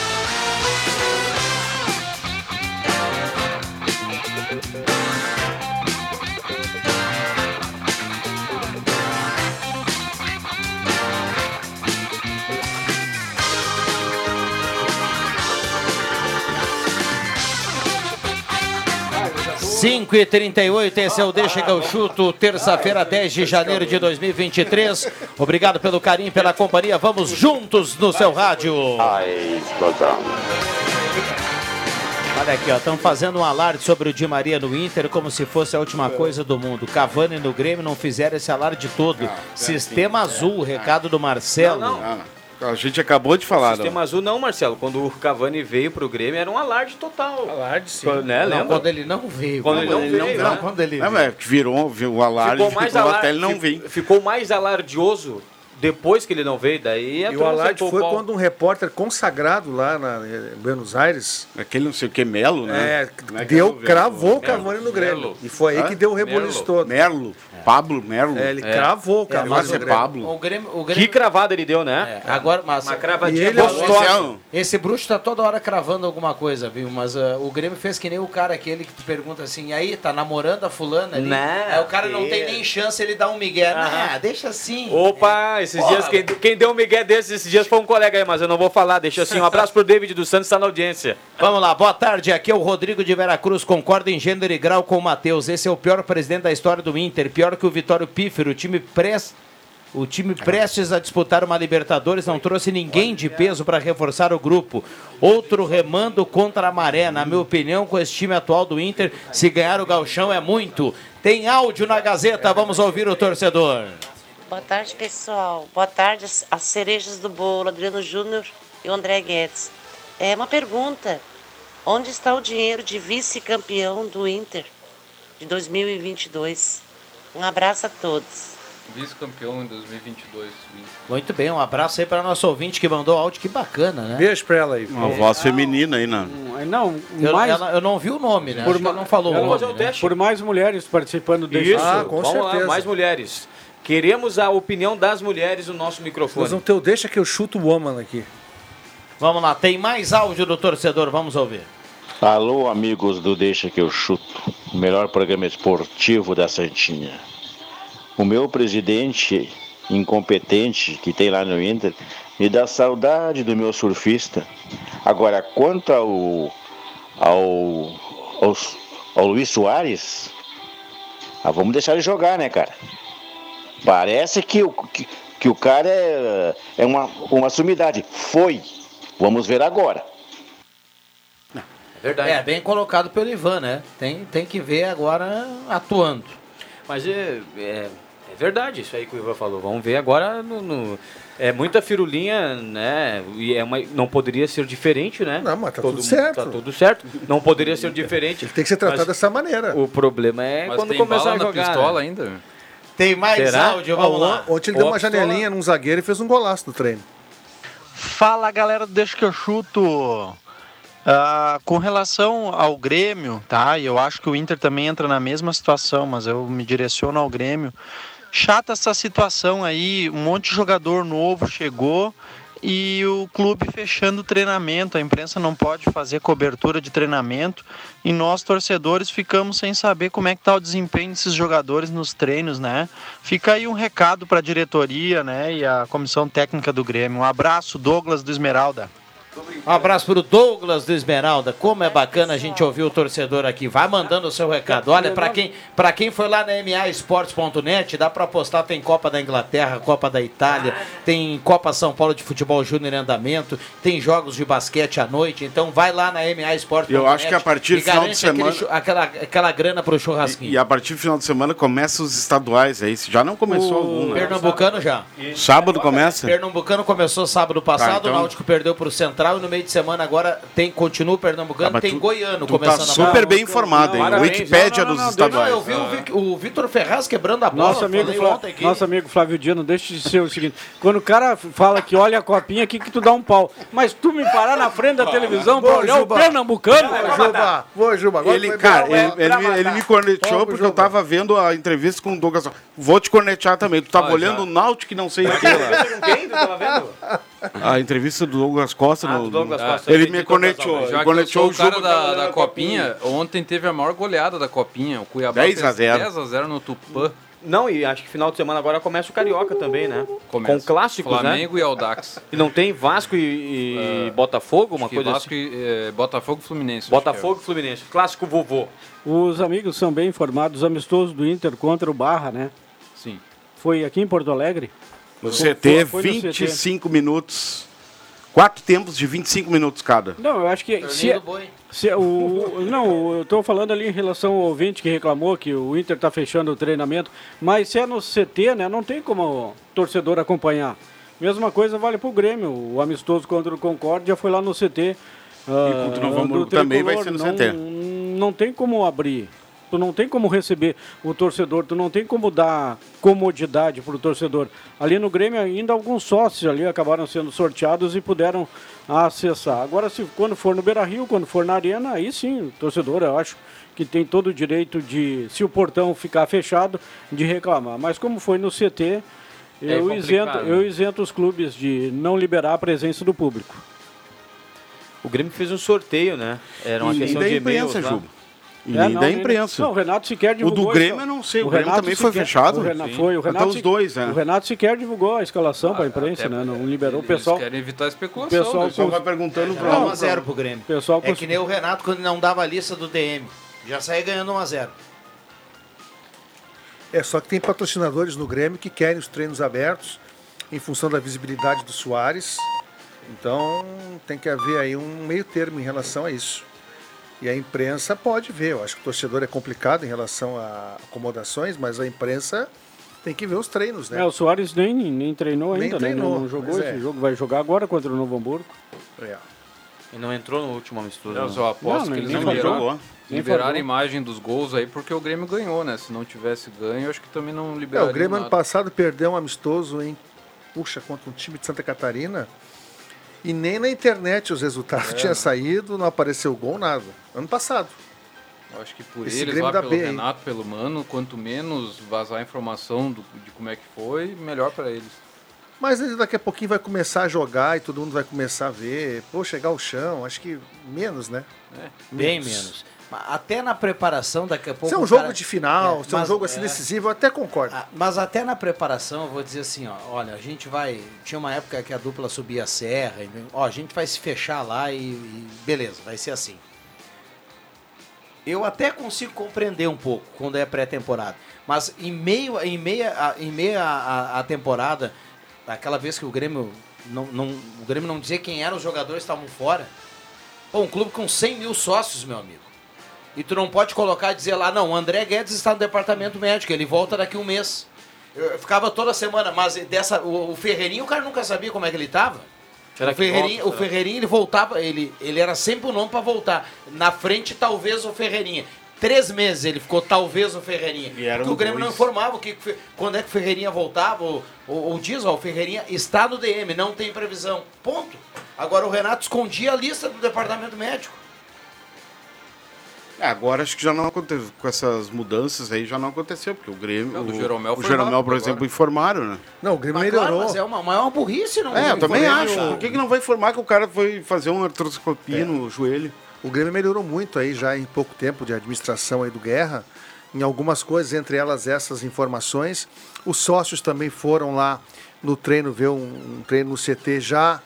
5 e 38 esse é o Deixa que eu chuto, terça-feira, 10 de janeiro de 2023. Obrigado pelo carinho, pela companhia. Vamos juntos no seu rádio. Ai, explosão. Olha aqui, ó, estão fazendo um alarde sobre o Di Maria no Inter como se fosse a última coisa do mundo. Cavani no Grêmio não fizeram esse alarde todo. Sistema azul, recado do Marcelo. Não, não. A gente acabou de falar. Sistema não. azul não, Marcelo. Quando o Cavani veio pro Grêmio era um alarde total. Alarde, sim. Quando, né, não, quando ele não veio. Quando, quando ele, não veio. Não, né? quando ele veio. É, virou o alarde, ficou mais ficou até ele não vir. Ficou mais alardioso depois que ele não veio, daí E o alarde foi quando um repórter consagrado lá na, em Buenos Aires. Aquele não sei o que, Melo, né? É, é deu, cravou o Cavani no Grêmio. E foi aí que deu o reboliço todo. Merlo. Pablo Merlo. É, ele é. cravou o Cavani. É, mas é Pablo. O Grêmio, o Grêmio... Que cravada ele deu, né? É, agora, mas uma cravadinha ele gostosa. Esse bruxo tá toda hora cravando alguma coisa, viu? Mas uh, o Grêmio fez que nem o cara aquele que tu pergunta assim, aí, tá namorando a fulana ali? Não, aí o cara não tem nem chance, ele dá um migué. Ah, deixa assim. Opa, esses dias quem, quem deu um migué desses esses dias foi um colega aí, mas eu não vou falar, deixa assim. Um abraço pro David dos Santos, tá na audiência. Vamos lá, boa tarde, aqui é o Rodrigo de Veracruz, concordo em gênero e grau com o Matheus. Esse é o pior presidente da história do Inter, pior que o Vitório Pif o time prestes o time prestes a disputar uma Libertadores não trouxe ninguém de peso para reforçar o grupo. Outro remando contra a maré. Na minha opinião, com esse time atual do Inter, se ganhar o galchão é muito. Tem áudio na Gazeta, vamos ouvir o torcedor. Boa tarde, pessoal. Boa tarde, as cerejas do bolo, Adriano Júnior e o André Guedes. É uma pergunta. Onde está o dinheiro de vice-campeão do Inter de 2022? Um abraço a todos. Vice-campeão em 2022. Muito bem, um abraço aí para nosso ouvinte que mandou áudio, que bacana, né? Beijo para ela aí. Uma é, voz feminina aí, né? Não, eu, mais... ela, eu não vi o nome, né? Por ma... não falou o nome, né? Por mais mulheres participando desse. Isso, ah, com Vamos certeza. Lá, mais mulheres. Queremos a opinião das mulheres no nosso microfone. Mas não teu deixa que eu chuto o woman aqui. Vamos lá, tem mais áudio do torcedor, vamos ouvir. Alô, amigos do Deixa que eu chuto, melhor programa esportivo da Santinha. O meu presidente incompetente que tem lá no Inter, me dá saudade do meu surfista. Agora, quanto ao, ao, ao, ao Luiz Soares, ah, vamos deixar ele jogar, né, cara? Parece que o, que, que o cara é, é uma, uma sumidade. Foi. Vamos ver agora. É verdade. É, bem colocado pelo Ivan, né? Tem, tem que ver agora atuando. Mas é, é, é verdade isso aí que o Ivan falou. Vamos ver agora no, no- é muita firulinha, né? E é uma, não poderia ser diferente, né? Não, mas tá Todo tudo mundo- certo. Tá tudo certo. Não poderia ser diferente. Tem que ser tratado dessa maneira. O problema é Mas quando começar bala a na jogar. pistola né? ainda? Tem mais Será? áudio, vamos Ó, lá. Ontem ele deu uma janelinha num zagueiro e fez um golaço no treino. Fala galera do Deixa que eu chuto. Ah, com relação ao Grêmio, tá? Eu acho que o Inter também entra na mesma situação, mas eu me direciono ao Grêmio. Chata essa situação aí, um monte de jogador novo chegou e o clube fechando o treinamento. A imprensa não pode fazer cobertura de treinamento e nós torcedores ficamos sem saber como é que tá o desempenho desses jogadores nos treinos, né? Fica aí um recado para a diretoria, né, e a comissão técnica do Grêmio. Um abraço, Douglas do Esmeralda. Um abraço pro Douglas do Esmeralda. Como é bacana a gente ouvir o torcedor aqui. Vai mandando o seu recado. Olha, pra quem, pra quem foi lá na maesportes.net, dá pra apostar. Tem Copa da Inglaterra, Copa da Itália, tem Copa São Paulo de Futebol Júnior em andamento, tem jogos de basquete à noite. Então vai lá na maesportes.net. Eu acho que a partir do e final de aquele semana- chu- aquela, aquela grana pro churrasquinho. E a partir do final de semana começa os estaduais aí. Já não começou algum, né? Pernambucano já. Sábado começa? Pernambucano começou sábado passado, Tá, então- o Náutico perdeu pro Central e no meio de semana agora tem, continua o Pernambucano, Ah, tem tu- Goiano tu tá começando a super bem informado, hein? Parabéns. Wikipédia Não, não, dos estaduais. Não, eu vi o Vic- o Vitor Ferraz quebrando a bola, Nosso amigo, ontem aqui. nosso amigo Flávio Dino, deixa de ser o seguinte: quando o cara fala que olha a copinha aqui, que tu dá um pau. Mas tu me parar na frente da televisão pra Boa, olhar Juba. o Pernambucano? Boa, Juba. Boa, Juba. Agora Ele, cara, ele, ele, me- ele me Vamos, porque eu tava vendo a entrevista com o Douglas. Vou te cornetear também. Tu tava Ah, olhando o Náutico e não sei o que lá. Quem tu tava vendo? A entrevista do Douglas Costa. Ah, no- do Douglas Costa. Ele me. Costa. Ele Já que eu corneteou sou o o cara da, da copinha, ontem teve a maior goleada da copinha. O Cuiabá 10 a fez 0. 10 a 0 no Tupã. Não, e acho que final de semana agora começa o Carioca também, né? Começa. Com clássicos, Flamengo e Aldax. né? E não tem Vasco e, e Botafogo, uma coisa Vasco assim? e, eh, Botafogo e Fluminense. que Botafogo e Fluminense. Clássico vovô. Os amigos são bem informados, amistoso do Inter contra o Barra, né? é. Sim. Foi aqui em Porto Alegre? No CT, foi no CT. 25 minutos. Quatro tempos de 25 minutos cada. Não, eu acho que. Se, boi. se o, não, eu estou falando ali em relação ao ouvinte que reclamou que o Inter está fechando o treinamento, mas se é no CT, né, não tem como o torcedor acompanhar. Mesma coisa vale para o Grêmio. O amistoso contra o Concórdia foi lá no CT. ah, contra o Novo do Hamburgo também vai ser no não, CT. Não tem como abrir. Tu não tem como receber o torcedor, tu não tem como dar comodidade para o torcedor. Ali no Grêmio ainda alguns sócios ali acabaram sendo sorteados e puderam acessar. Agora, se quando for no Beira Rio, quando for na Arena, aí sim, o torcedor, eu acho que tem todo o direito de, se o portão ficar fechado, de reclamar. Mas como foi no CT, É eu, isento, né? eu isento os clubes de não liberar a presença do público. O Grêmio fez um sorteio, né? Era uma E questão da de e-mails imprensa, lá. Juba. E É, nem não, da imprensa. Não, o Renato sequer O divulgou. do Grêmio eu não sei. O, o Grêmio Renato também foi sequer- fechado. O Renato, Sim. foi, o Renato Então os dois, né? O Renato sequer divulgou a escalação para a imprensa, Até né? Não liberou o eles pessoal. querem evitar a especulação. pessoal né? O pessoal vai perguntando Dá pra 1 a 0 pro Grêmio. pessoal É cons- que nem o Renato quando não dava a lista do DM. Já saía ganhando 1 a 0 É, só que tem patrocinadores no Grêmio que querem os treinos abertos em função da visibilidade do Soares. Então tem que haver aí um meio termo em relação a isso. E a imprensa pode ver. Eu acho que o torcedor é complicado em relação a acomodações, mas a imprensa tem que ver os treinos, né? É, o Soares nem, nem treinou Nem ainda, treinou, né? Não jogou pois esse é. jogo, vai jogar agora contra o Novo Hamburgo. É. E não entrou no último amistoso. Eu não. só aposto Não, que eles Não liberaram, jogou. liberaram a imagem dos gols aí porque o Grêmio ganhou, né? Se não tivesse ganho, eu acho que também não É, liberaria o Grêmio ano nada. passado perdeu um amistoso em puxa contra um time de Santa Catarina e nem na internet os resultados tinham saído, não apareceu gol nada. Ano passado. Eu acho que por Esse eles lá, pelo B, hein? Renato, pelo Mano, quanto menos vazar a informação do- de como é que foi, melhor pra eles. Mas ele daqui a pouquinho vai começar a jogar e todo mundo vai começar a ver. Pô, chegar ao chão, acho que menos, né? Bem menos. Até na preparação, daqui a pouco. Se é um jogo cara- de final, É, se é um jogo assim é. decisivo, eu até concordo. Ah, Mas até na preparação, eu vou dizer assim, ó, olha, a gente vai. Tinha uma época que a dupla subia a serra, e, ó, a gente vai se fechar lá e, e beleza, vai ser assim. Eu até consigo compreender um pouco quando é pré-temporada. Mas em meio, em meia, a- em à- à à temporada, aquela vez que o Grêmio não, não, o Grêmio não dizia quem eram os jogadores que estavam fora. Pô, um clube com 100 mil sócios, meu amigo. E tu não pode colocar e dizer lá, não, o André Guedes está no departamento médico, ele volta daqui um mês. Eu, ficava toda semana, mas dessa, o, o Ferreirinho, o cara nunca sabia como é que ele estava. O Ferreirinho, volta? o Ferreirinho, ele voltava, ele, ele era sempre o nome para voltar. Na frente, talvez o Ferreirinha. Três meses ele ficou, talvez o Ferreirinha. Porque o Grêmio não dois. informava o que, que- quando é que o Ferreirinha voltava, ou, ou, ou diz, ó, o Ferreirinha está no DM, não tem previsão. Ponto. Agora o Renato escondia a lista do departamento médico. É, agora acho que já não aconteceu. Com essas mudanças aí já não aconteceu, porque o Grêmio. Não, o, Jeromel o Jeromel, por exemplo, agora. informaram, né? Não, o Grêmio Mas, claro, melhorou. mas é uma, mas é burrice, não É, eu também acho. Por que, que não vai informar que o cara foi fazer uma artroscopia no joelho? O Grêmio melhorou muito aí já em pouco tempo de administração aí do Guerra, em algumas coisas, entre elas essas informações. Os sócios também foram lá no treino ver um, um treino no CT já,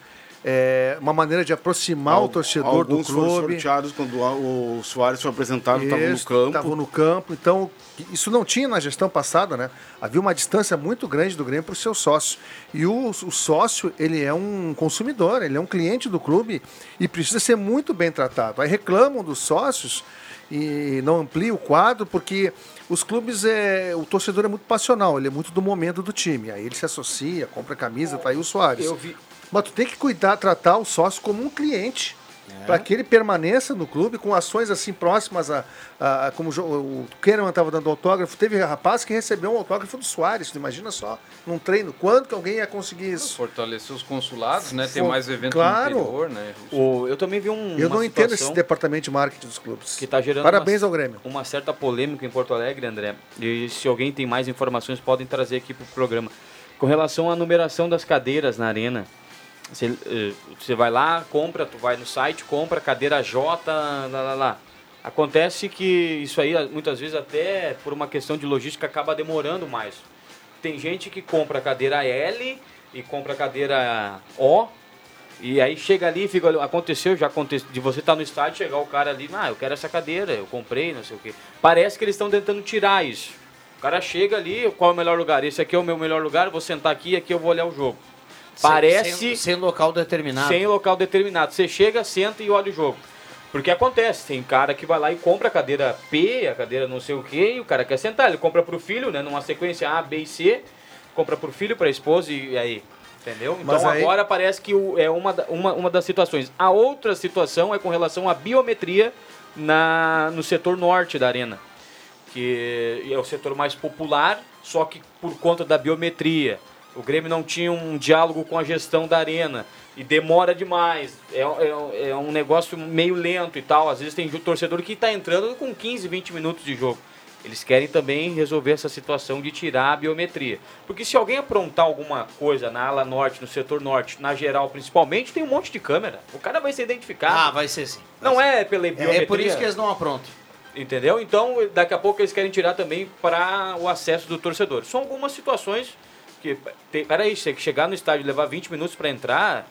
é, uma maneira de aproximar o Al- torcedor do Alguns foram clube. sorteados quando o Soares foi apresentado, estava no Isso, campo. Estavam no campo. Então, isso não tinha na gestão passada, né? Havia uma distância muito grande do Grêmio para o seu sócio. E o, o sócio, ele é um consumidor, ele é um cliente do clube e precisa ser muito bem tratado. Aí reclamam dos sócios e não amplia o quadro porque os clubes, é, o torcedor é muito passional, ele é muito do momento do time. Aí ele se associa, compra camisa, tá aí o Soares. Eu vi- Mas tu tem que cuidar, tratar o sócio como um cliente. É. Para que ele permaneça no clube com ações assim próximas a. a- a- como o o Kahneman estava dando autógrafo, teve rapaz que recebeu um autógrafo do Soares, tu imagina só, num treino. Quando que alguém ia conseguir isso? Fortalecer os consulados, né? Ter For- mais eventos claro. no interior, né? O- eu também vi um. Eu não entendo esse departamento de marketing dos clubes. que está gerando Parabéns uma, ao Grêmio. uma certa polêmica em Porto Alegre, André. E se alguém tem mais informações, podem trazer aqui para o programa. Com relação à numeração das cadeiras na arena. Você, eh, você vai lá, compra, tu vai no site, compra cadeira J, lá, lá, lá. Acontece que isso aí, muitas vezes, até por uma questão de logística, acaba demorando mais. Tem gente que compra cadeira L e compra cadeira O, e aí chega ali fica. Aconteceu, já aconteceu, de você estar no estádio, chegar o cara ali, ah, eu quero essa cadeira, eu comprei, não sei o quê. Parece que eles estão tentando tirar isso. O cara chega ali, qual é o melhor lugar? Esse aqui é o meu melhor lugar, vou sentar aqui e aqui eu vou olhar o jogo. Parece. Sem, sem local determinado. Sem local determinado. Você chega, senta e olha o jogo. Porque acontece, tem cara que vai lá e compra a cadeira P, a cadeira não sei o que, e o cara quer sentar. Ele compra pro filho, né? Numa sequência A, B e C, compra pro filho, pra esposa e aí. Entendeu? Então Mas aí- agora parece que o- é uma, uma, uma das situações. A outra situação é com relação à biometria na, no setor norte da arena. Que é o setor mais popular, só que por conta da biometria. O Grêmio não tinha um diálogo com a gestão da arena e demora demais. É, é, é um negócio meio lento e tal. Às vezes tem torcedor que está entrando com 15, 20 minutos de jogo. Eles querem também resolver essa situação de tirar a biometria. Porque se alguém aprontar alguma coisa na ala norte, no setor norte, na geral principalmente, tem um monte de câmera. O cara vai ser identificado. Ah, vai ser sim. Não é pela biometria. É por isso que eles não aprontam. Entendeu? Então, daqui a pouco eles querem tirar também para o acesso do torcedor. São algumas situações que. Tem, peraí, você que chegar no estádio e levar 20 minutos para entrar,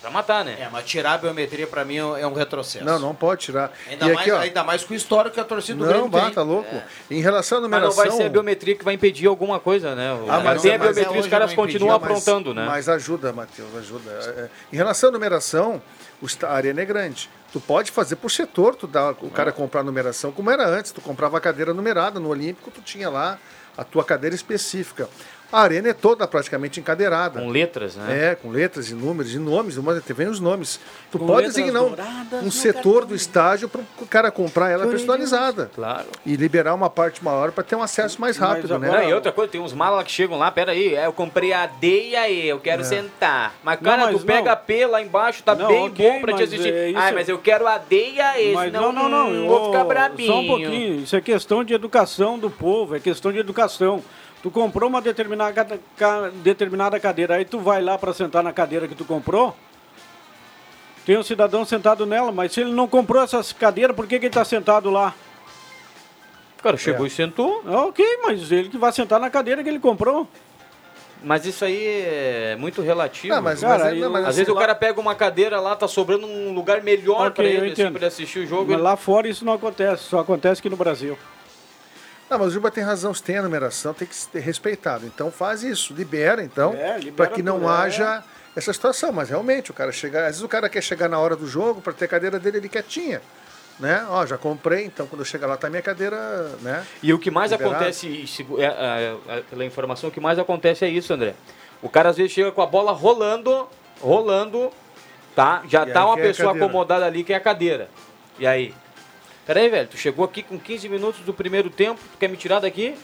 para matar, né? É, mas tirar a biometria pra mim é um retrocesso. Não, não pode tirar. Ainda, e mais, aqui, ó, ainda mais com o histórico que a torcida do não, Grêmio bah, tem. tá louco. É. Em relação à Mas numeração... não vai ser a biometria que vai impedir alguma coisa, né? Ah, mas tem a mas biometria, é os caras continuam impedia, mas- aprontando, né? Mas ajuda, Matheus, ajuda. É, é. Em relação à numeração, a arena é grande. Tu pode fazer por setor, tu dá o cara comprar a numeração, como era antes. Tu comprava a cadeira numerada no Olímpico, tu tinha lá a tua cadeira específica. A arena é toda praticamente encadeirada. Com letras, né? É, com letras e números e nomes, mas vem os nomes. Tu Com pode designar um, douradas um setor do estádio para o cara comprar ela personalizada. Claro. E liberar uma parte maior para ter um acesso mais rápido, né? Não, e outra coisa, tem uns malas que chegam lá, pera aí, é, eu comprei a D e a E, eu quero É. sentar. Mas, Não, cara, mas tu pega não. a P lá embaixo, tá Não, bem ok, bom pra te assistir. é Ah, mas eu quero a D e a E, Mas senão não, não, não. eu vou ficar brabinho. Só um pouquinho. Isso é questão de educação do povo, é questão de educação. Tu comprou uma determinada, ca- determinada cadeira, aí tu vai lá para sentar na cadeira que tu comprou, Tem um cidadão sentado nela, mas se ele não comprou essas cadeiras, por que, que ele está sentado lá? O cara chegou e sentou. Ok, mas ele que vai sentar na cadeira que ele comprou. Mas isso aí é muito relativo. Ah, mas- Cara, mas- não, mas Às assim, vezes o lá- cara pega uma cadeira lá, tá sobrando um lugar melhor Ok, pra eu ele, assim, ele assistir o jogo. Mas ele- lá fora isso não acontece, só acontece aqui no Brasil. Não, mas o Juba tem razão, se tem a numeração, tem que ser respeitado. Então faz isso, libera então, É, para que não é. haja essa situação. Mas realmente, o cara chega, às vezes o cara quer chegar na hora do jogo para ter a cadeira dele ali quietinha. Né? Ó, já comprei, então quando eu chegar lá tá minha cadeira, né? E o que mais liberada. acontece, se- é, é, é, pela informação, o que mais acontece é isso, André. O cara às vezes chega com a bola rolando, rolando, tá? Já E tá uma pessoa acomodada ali que é a cadeira. E aí? Peraí, velho, tu chegou aqui com 15 minutos do primeiro tempo, tu quer me tirar daqui?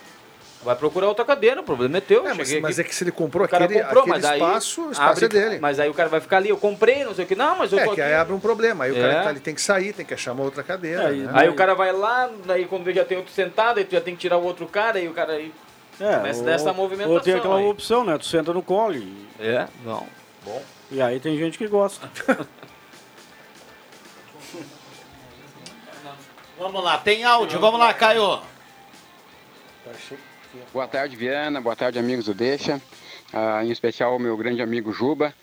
Vai procurar outra cadeira, o problema é teu. É, mas, mas é que se ele comprou o cara aquele, comprou, aquele mas aí espaço, o espaço abre- é dele. Mas aí o cara vai ficar ali, eu comprei, não sei o que. Não, mas eu É, tô que aqui. aí abre um problema. Aí o cara É. que tá ali tem que sair, tem que achar uma outra cadeira. Aí- né? Aí o cara vai lá, daí quando vê já tem outro sentado, aí tu já tem que tirar o outro cara, aí o cara aí É, começa ou- dessa movimentação. Ou tem aquela aí. opção, né? Tu senta no colo. E, É, não. Bom. e aí tem gente que gosta. Vamos lá, tem áudio, vamos lá, Caio. Boa tarde, Viana. Boa tarde, amigos do Deixa. Ah, em especial, meu grande amigo Juba.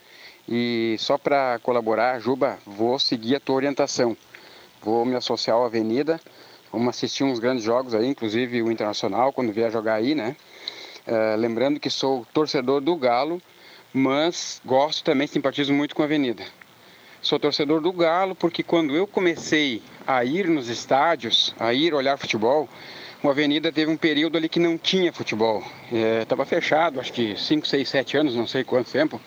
E só para colaborar, Juba, vou seguir a tua orientação. Vou me associar à Avenida. Vamos assistir uns grandes jogos aí, inclusive o Internacional, quando vier jogar aí, né? Ah, lembrando que sou torcedor do Galo, mas gosto também, simpatizo muito com a Avenida. Sou torcedor do Galo porque quando eu comecei a ir nos estádios, a ir olhar futebol, o Avenida teve um período ali que não tinha futebol. Estava fechado, acho que 5, 6, 7 anos, não sei quanto tempo.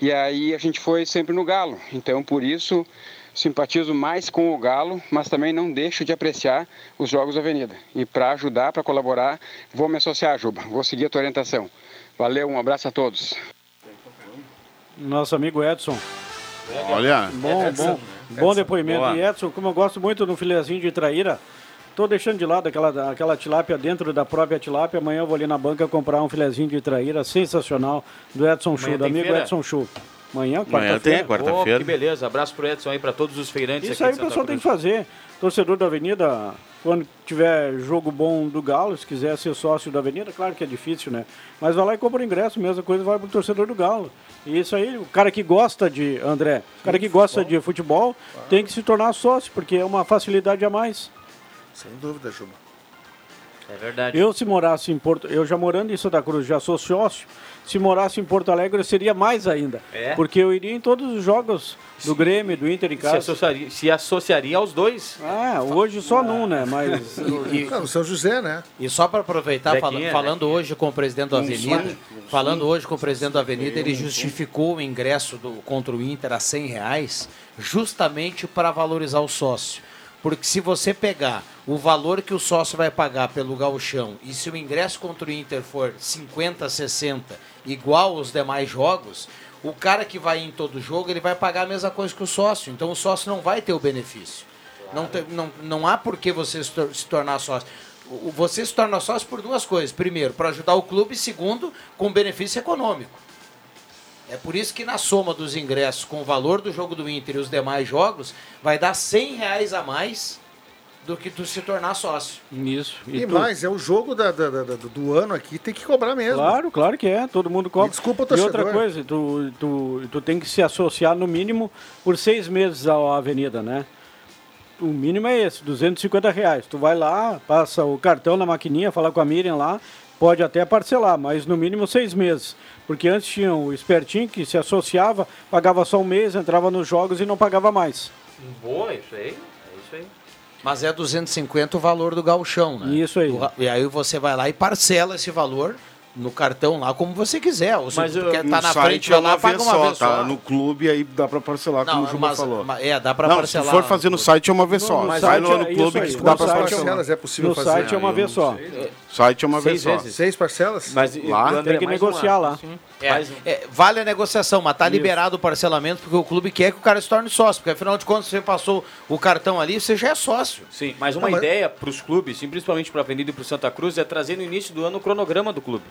E aí a gente foi sempre no Galo. Então por isso simpatizo mais com o Galo, mas também não deixo de apreciar os jogos da Avenida. E para ajudar, para colaborar, vou me associar, Juba. Vou seguir a tua orientação. Valeu, um abraço a todos. Nosso amigo Edson. Olha. Bom, Edson. bom, bom depoimento. boa. E Edson, como eu gosto muito do filezinho de traíra, tô deixando de lado aquela, aquela tilápia dentro da própria tilápia. Amanhã eu vou ali na banca comprar um filezinho de traíra sensacional do Edson Chu, do amigo feira? Edson Chu. Amanhã, Amanhã tem, quarta-feira. quarta-feira. que beleza. Abraço pro Edson aí, pra todos os feirantes Isso aqui aí o pessoal tem que fazer. Torcedor da Avenida, quando tiver jogo bom do Galo, se quiser ser sócio da Avenida, claro que é difícil, né? Mas vai lá e compra o ingresso, mesma coisa vai pro torcedor do Galo. E isso aí, o cara que gosta de, André, o cara que gosta de futebol tem que se tornar sócio, porque é uma facilidade a mais. Sem dúvida, Juba. É verdade. Eu, se morasse em Porto, eu já morando em Santa Cruz, já sou sócio. Se morasse em Porto Alegre, eu seria mais ainda. É? Porque eu iria em todos os jogos do Grêmio, do Inter em Se casa. associaria, se associaria aos dois. Ah, hoje só num, né? Mas. E- Não, no São José, né? E só para aproveitar, fala- Zequinha, falando hoje com o presidente da Avenida, falando hoje com o presidente da Avenida, ele justificou o ingresso do, contra o Inter a 100 reais justamente para valorizar o sócio. Porque se você pegar o valor que o sócio vai pagar pelo gauchão e se o ingresso contra o Inter for 50, 60, igual aos demais jogos, o cara que vai em todo jogo, ele vai pagar a mesma coisa que o sócio. Então o sócio não vai ter o benefício. Não, tem- não, não há por que você se, tor- se tornar sócio. Você se torna sócio por duas coisas. Primeiro, para ajudar o clube. Segundo, com benefício econômico. É por isso que na soma dos ingressos com o valor do jogo do Inter e os demais jogos, vai dar 100 reais a mais do que tu se tornar sócio. Isso. E, tu- mais, é o jogo da- da- da- do, ano aqui, tem que cobrar mesmo. Claro, claro que é. Todo mundo cobra. Desculpa o E outra torcedor. coisa, tu, tu, tu tem que se associar no mínimo por seis meses à avenida, né? O mínimo é esse, 250 reais. Tu vai lá, passa o cartão na maquininha, fala com a Miriam lá, pode até parcelar, mas no mínimo seis meses. Porque antes tinha o espertinho que se associava, pagava só um mês, entrava nos jogos e não pagava mais. Boa, isso aí. É isso aí. Mas é 250 o valor do gauchão, né? Isso aí. Do- E aí você vai lá e parcela esse valor no cartão lá como você quiser. Ou se Mas tu quer no tá na frente, é vai lá paga vez uma só, vez tá? só. No clube aí dá pra parcelar, como Não, o Juba mas- falou. mas- é, dá pra não, parcelar. se for fazer no site é uma vez só. No Vai site no, no é clube que dá pra site- parcelar. parcelas é possível no fazer. site é uma vez só. Site é uma vez Seis só. Seis parcelas? Mas Lá? Tem que negociar lá. É, é, vale a negociação, mas tá liberado o parcelamento porque o clube quer que o cara se torne sócio. Porque afinal de contas, você passou o cartão ali, você já é sócio. Sim, mas uma Não, mas- ideia para os clubes, principalmente para a Avenida e para o Santa Cruz, é trazer no início do ano o cronograma do clube.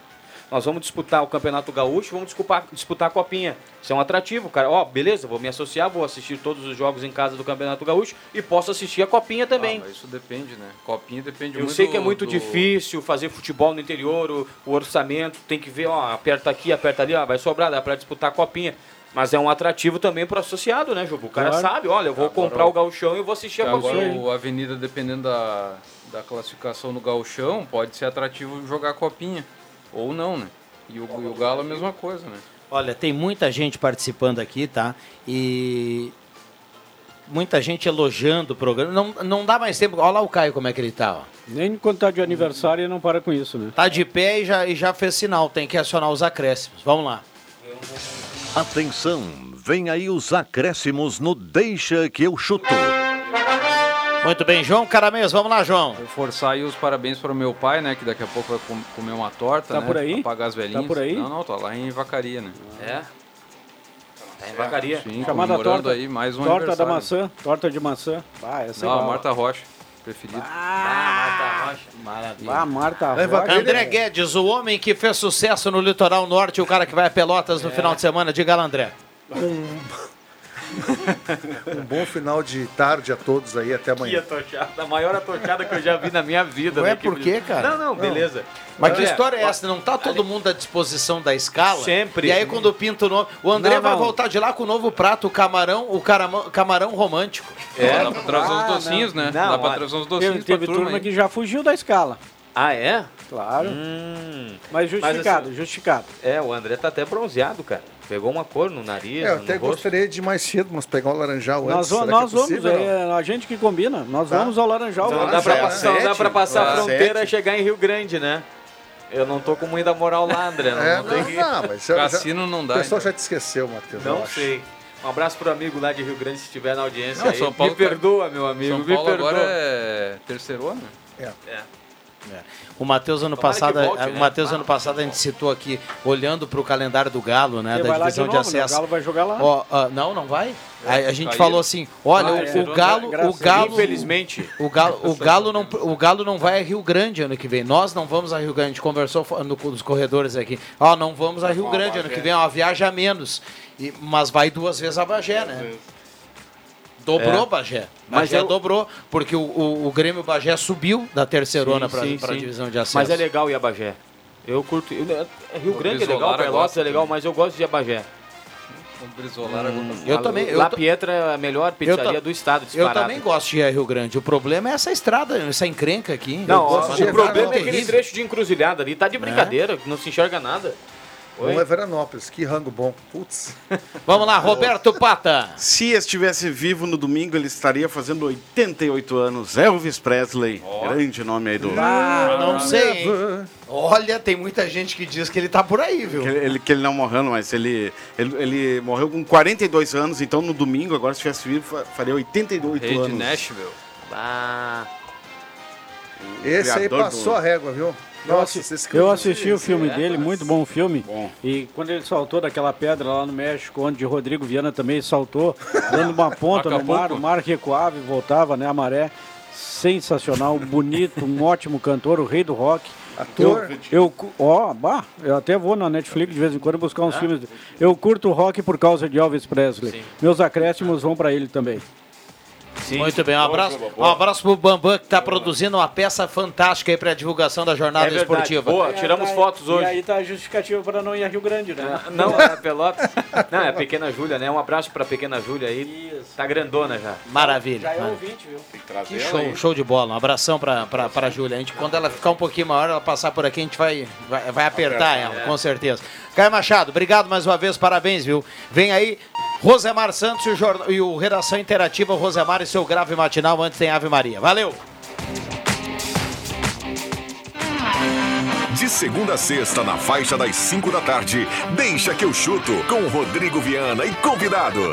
Nós vamos disputar o Campeonato Gaúcho, vamos disputar, disputar a Copinha. Isso é um atrativo, cara. Ó, beleza, vou me associar, vou assistir todos os jogos em casa do Campeonato Gaúcho e posso assistir a Copinha também. Ah, mas isso depende, né? Copinha depende Eu muito sei que é muito do- difícil fazer futebol no interior, o, o orçamento, tem que ver, ó, aperta aqui, aperta ali, ó, vai sobrar, dá pra disputar a copinha. Mas é um atrativo também pro associado, né, Jubu? O cara Claro. sabe, olha, eu vou Agora comprar o- o gauchão e eu vou assistir a Agora copinha. o Avenida, dependendo da, da classificação no gauchão, pode ser atrativo jogar a copinha. Ou não, né? E o, e o Galo a mesma coisa, né? Olha, tem muita gente participando aqui, tá? E muita gente elogiando o programa. Não, não dá mais tempo. Olha lá o Caio como é que ele tá, ó. Nem quando tá de aniversário ele não para com isso, né? Tá de pé e já, e já fez sinal. Tem que acionar os acréscimos. Vamos lá. Atenção, vem aí os acréscimos no Deixa que eu chuto. Muito bem, João Caramês, vamos lá, João. Vou forçar aí os parabéns para o meu pai, né? Que daqui a pouco vai com- comer uma torta, Tá né? por aí? Pra pagar as velhinhas. Tá por aí? Não, não, tô lá em Vacaria, né? É? Tá em vacaria. Sim, Chamada comemorando torta, aí mais um torta da maçã, torta de maçã. Ah, essa é Não, a boa. Marta Rocha, preferida. Ah, Marta Rocha. Maravilha. Ah, Marta É, Rocha. André Guedes, o homem que fez sucesso no litoral norte, o cara que vai a Pelotas no final de semana. Diga lá, André. Um bom final de tarde a todos aí, até Que amanhã. atochada, a maior atochada que eu já vi na minha vida. Da equipe por quê, cara? Não, não, beleza. Mas que André, história é essa? Não tá todo mundo à disposição da escala? Sempre. E aí quando pinta o nome... O André Não, vai não. voltar de lá com o novo prato, o camarão, o caramão- camarão romântico. É, dá pra trazer Ah, uns docinhos, né? Não, dá pra trazer uns Teve, docinhos teve pra turma, turma, que já fugiu da escala. Ah, é? Claro. Hum. Mas justificado, assim, justificado. É, o André tá até bronzeado, cara. Pegou uma cor no nariz, É, eu até rosto. gostaria de ir mais cedo, mas pegar um laranjal Nós, antes. vamos- nós é possível, vamos, é a gente que combina. Nós Tá. vamos ao Laranjal. Não dá, é passar- não dá sete, pra passar a fronteira sete. e chegar em Rio Grande, né? Eu não tô com muita moral lá, André. Não, É, não tem não, que... não, mas eu já- Cassino não dá. O pessoal então. já te esqueceu, Matheus. eu Não sei. Um abraço pro amigo lá de Rio Grande, se estiver na audiência Não, aí. São Paulo me tá- perdoa, meu amigo, São me Paulo perdoa. agora é terceirona? É. O Matheus ano Tomara passado, volte, o né? Matheus ano passado a gente citou aqui, olhando para o calendário do Galo, né, Ele da lá de divisão de, novo, né? O acesso. Galo vai jogar lá. Ó, ó, não, não vai. A, a gente Caiu. falou assim, olha, Ah, o, é. o Galo, o Galo, Infelizmente. o Galo, o Galo não, o Galo não vai a Rio Grande ano que vem. Nós não vamos a Rio Grande. A gente conversou no, nos corredores aqui. Ó, não vamos a Rio Grande ano que vem. É uma viagem a menos. E- mas vai duas vezes a Bagé, né? Dobrou É. Bagé. Mas Bagé eu- dobrou, porque o, o, o Grêmio Bagé subiu da terceirona para a divisão de acesso. Mas é legal ir a Bagé. Eu curto. eu- é, Rio O Grande é legal, Pelotas é legal, mas eu gosto de ir a Bagé. O Brizolara Eu também, eu La Pietra é a melhor pizzaria do estado, Eu disparado. também gosto de ir a Rio Grande. O problema é essa estrada, essa encrenca aqui. Não, Eu gosto ó, de o problema é aquele trecho de encruzilhada ali. Tá de brincadeira, não se enxerga nada. Oi? Bom é Veranópolis, que rango bom. Putz. Vamos lá, Roberto Pata. Se estivesse vivo no domingo, ele estaria fazendo 88 anos. Elvis Presley, grande nome aí do. Ah, não sei. hein? Olha, tem muita gente que diz que ele tá por aí, viu? Que ele, que ele não morreu, mas ele, ele, ele morreu com 42 anos, então no domingo, agora se tivesse vivo, fa- faria 88 Rei de anos. Nashville. Ah, Esse aí passou do- a régua, viu? Eu, Nossa, eu assisti o filme é, dele, muito bom filme. Bom. E quando ele saltou daquela pedra lá no México, onde Rodrigo Viana também saltou, dando uma ponta no mar, o mar recuava e voltava, né? A maré. Sensacional, bonito, um ótimo cantor, o rei do rock. Ator. Eu, eu, ó, bah, eu até vou na Netflix de vez em quando buscar uns filmes. Eu curto rock por causa de Elvis Presley. Meus acréscimos vão pra ele também. Sim. Muito bem, um abraço, um abraço pro Bambam que tá produzindo uma peça fantástica aí pra divulgação da jornada É esportiva. Boa, tiramos tá- fotos E hoje. aí tá a justificativa para não ir a Rio Grande, né? Não, é Pelotas. Não, é a pequena Júlia, né? Um abraço pra pequena Júlia aí. Tá grandona já. Maravilha. Já é ouvinte, viu? Que show, show de bola. Um abração pra, pra, pra Júlia. A gente, quando ela ficar um pouquinho maior, ela passar por aqui, a gente vai, vai, vai apertar ela, com certeza. Caio Machado, obrigado mais uma vez, parabéns, viu? Vem aí Rosemar Santos e o, e o Redação Interativa Rosemar e seu grave matinal, antes tem Ave Maria. Valeu! De segunda a sexta, na faixa das 5 da tarde, deixa que eu chuto com Rodrigo Viana e convidado.